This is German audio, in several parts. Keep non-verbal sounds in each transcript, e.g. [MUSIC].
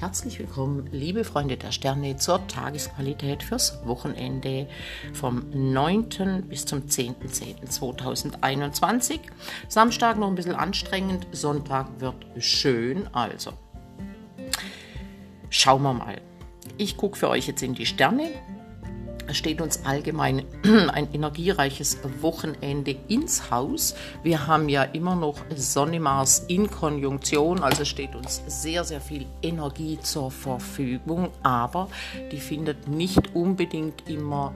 Herzlich willkommen, liebe Freunde der Sterne, zur Tagesqualität fürs Wochenende vom 9. bis zum 10.10.2021. Samstag noch ein bisschen anstrengend, Sonntag wird schön, also schauen wir mal. Ich gucke für euch jetzt in die Sterne steht uns allgemein [CLEARS THROAT] ein energiereiches Wochenende ins Haus. Wir haben ja immer noch Sonne Mars in Konjunktion, also steht uns sehr, sehr viel Energie zur Verfügung, aber die findet nicht unbedingt immer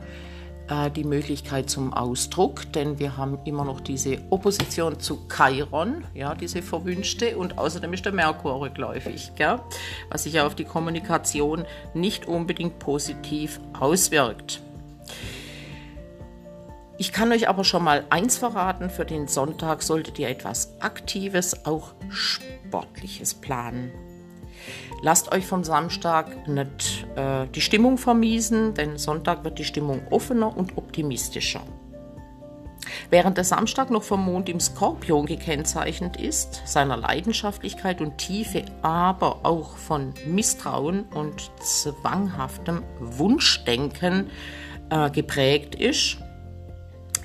äh, die Möglichkeit zum Ausdruck, denn wir haben immer noch diese Opposition zu Chiron, ja, diese verwünschte, und außerdem ist der Merkur rückläufig, gell, was sich ja auf die Kommunikation nicht unbedingt positiv auswirkt. Ich kann euch aber schon mal eins verraten, für den Sonntag solltet ihr etwas Aktives, auch Sportliches planen. Lasst euch vom Samstag nicht äh, die Stimmung vermiesen, denn Sonntag wird die Stimmung offener und optimistischer. Während der Samstag noch vom Mond im Skorpion gekennzeichnet ist, seiner Leidenschaftlichkeit und Tiefe, aber auch von Misstrauen und zwanghaftem Wunschdenken äh, geprägt ist,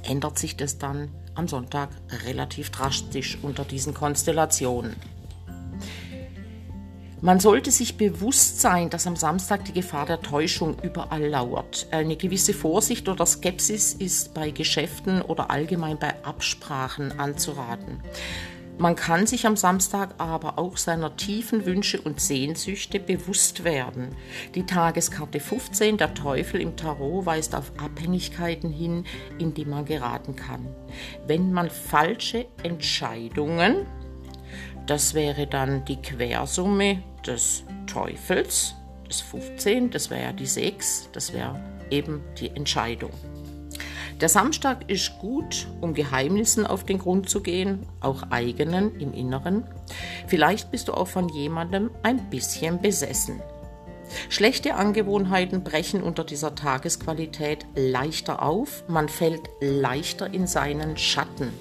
ändert sich das dann am Sonntag relativ drastisch unter diesen Konstellationen. Man sollte sich bewusst sein, dass am Samstag die Gefahr der Täuschung überall lauert. Eine gewisse Vorsicht oder Skepsis ist bei Geschäften oder allgemein bei Absprachen anzuraten. Man kann sich am Samstag aber auch seiner tiefen Wünsche und Sehnsüchte bewusst werden. Die Tageskarte 15, der Teufel im Tarot, weist auf Abhängigkeiten hin, in die man geraten kann. Wenn man falsche Entscheidungen, das wäre dann die Quersumme des Teufels, das 15, das wäre ja die 6, das wäre eben die Entscheidung. Der Samstag ist gut, um Geheimnissen auf den Grund zu gehen, auch eigenen im Inneren. Vielleicht bist du auch von jemandem ein bisschen besessen. Schlechte Angewohnheiten brechen unter dieser Tagesqualität leichter auf, man fällt leichter in seinen Schatten.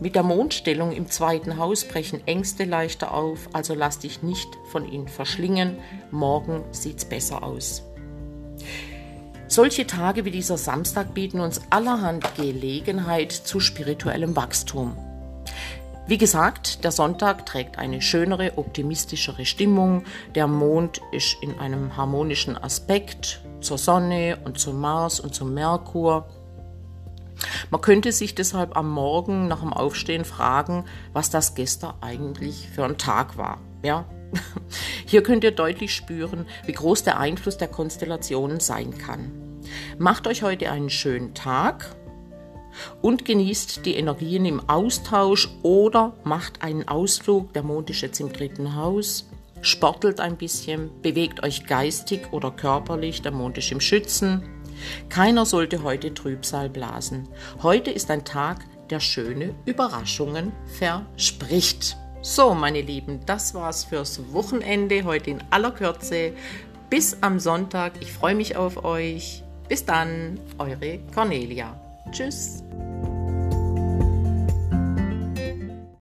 Mit der Mondstellung im zweiten Haus brechen Ängste leichter auf, also lass dich nicht von ihnen verschlingen. Morgen sieht's besser aus. Solche Tage wie dieser Samstag bieten uns allerhand Gelegenheit zu spirituellem Wachstum. Wie gesagt, der Sonntag trägt eine schönere, optimistischere Stimmung. Der Mond ist in einem harmonischen Aspekt zur Sonne und zum Mars und zum Merkur. Man könnte sich deshalb am Morgen nach dem Aufstehen fragen, was das gestern eigentlich für ein Tag war. Ja, [LAUGHS] hier könnt ihr deutlich spüren, wie groß der Einfluss der Konstellationen sein kann. Macht euch heute einen schönen Tag und genießt die Energien im Austausch oder macht einen Ausflug, der Mond ist jetzt im dritten Haus, sportelt ein bisschen, bewegt euch geistig oder körperlich, der Mond ist im Schützen. Keiner sollte heute Trübsal blasen. Heute ist ein Tag, der schöne Überraschungen verspricht. So, meine Lieben, das war's fürs Wochenende heute in aller Kürze. Bis am Sonntag. Ich freue mich auf euch. Bis dann, eure Cornelia. Tschüss.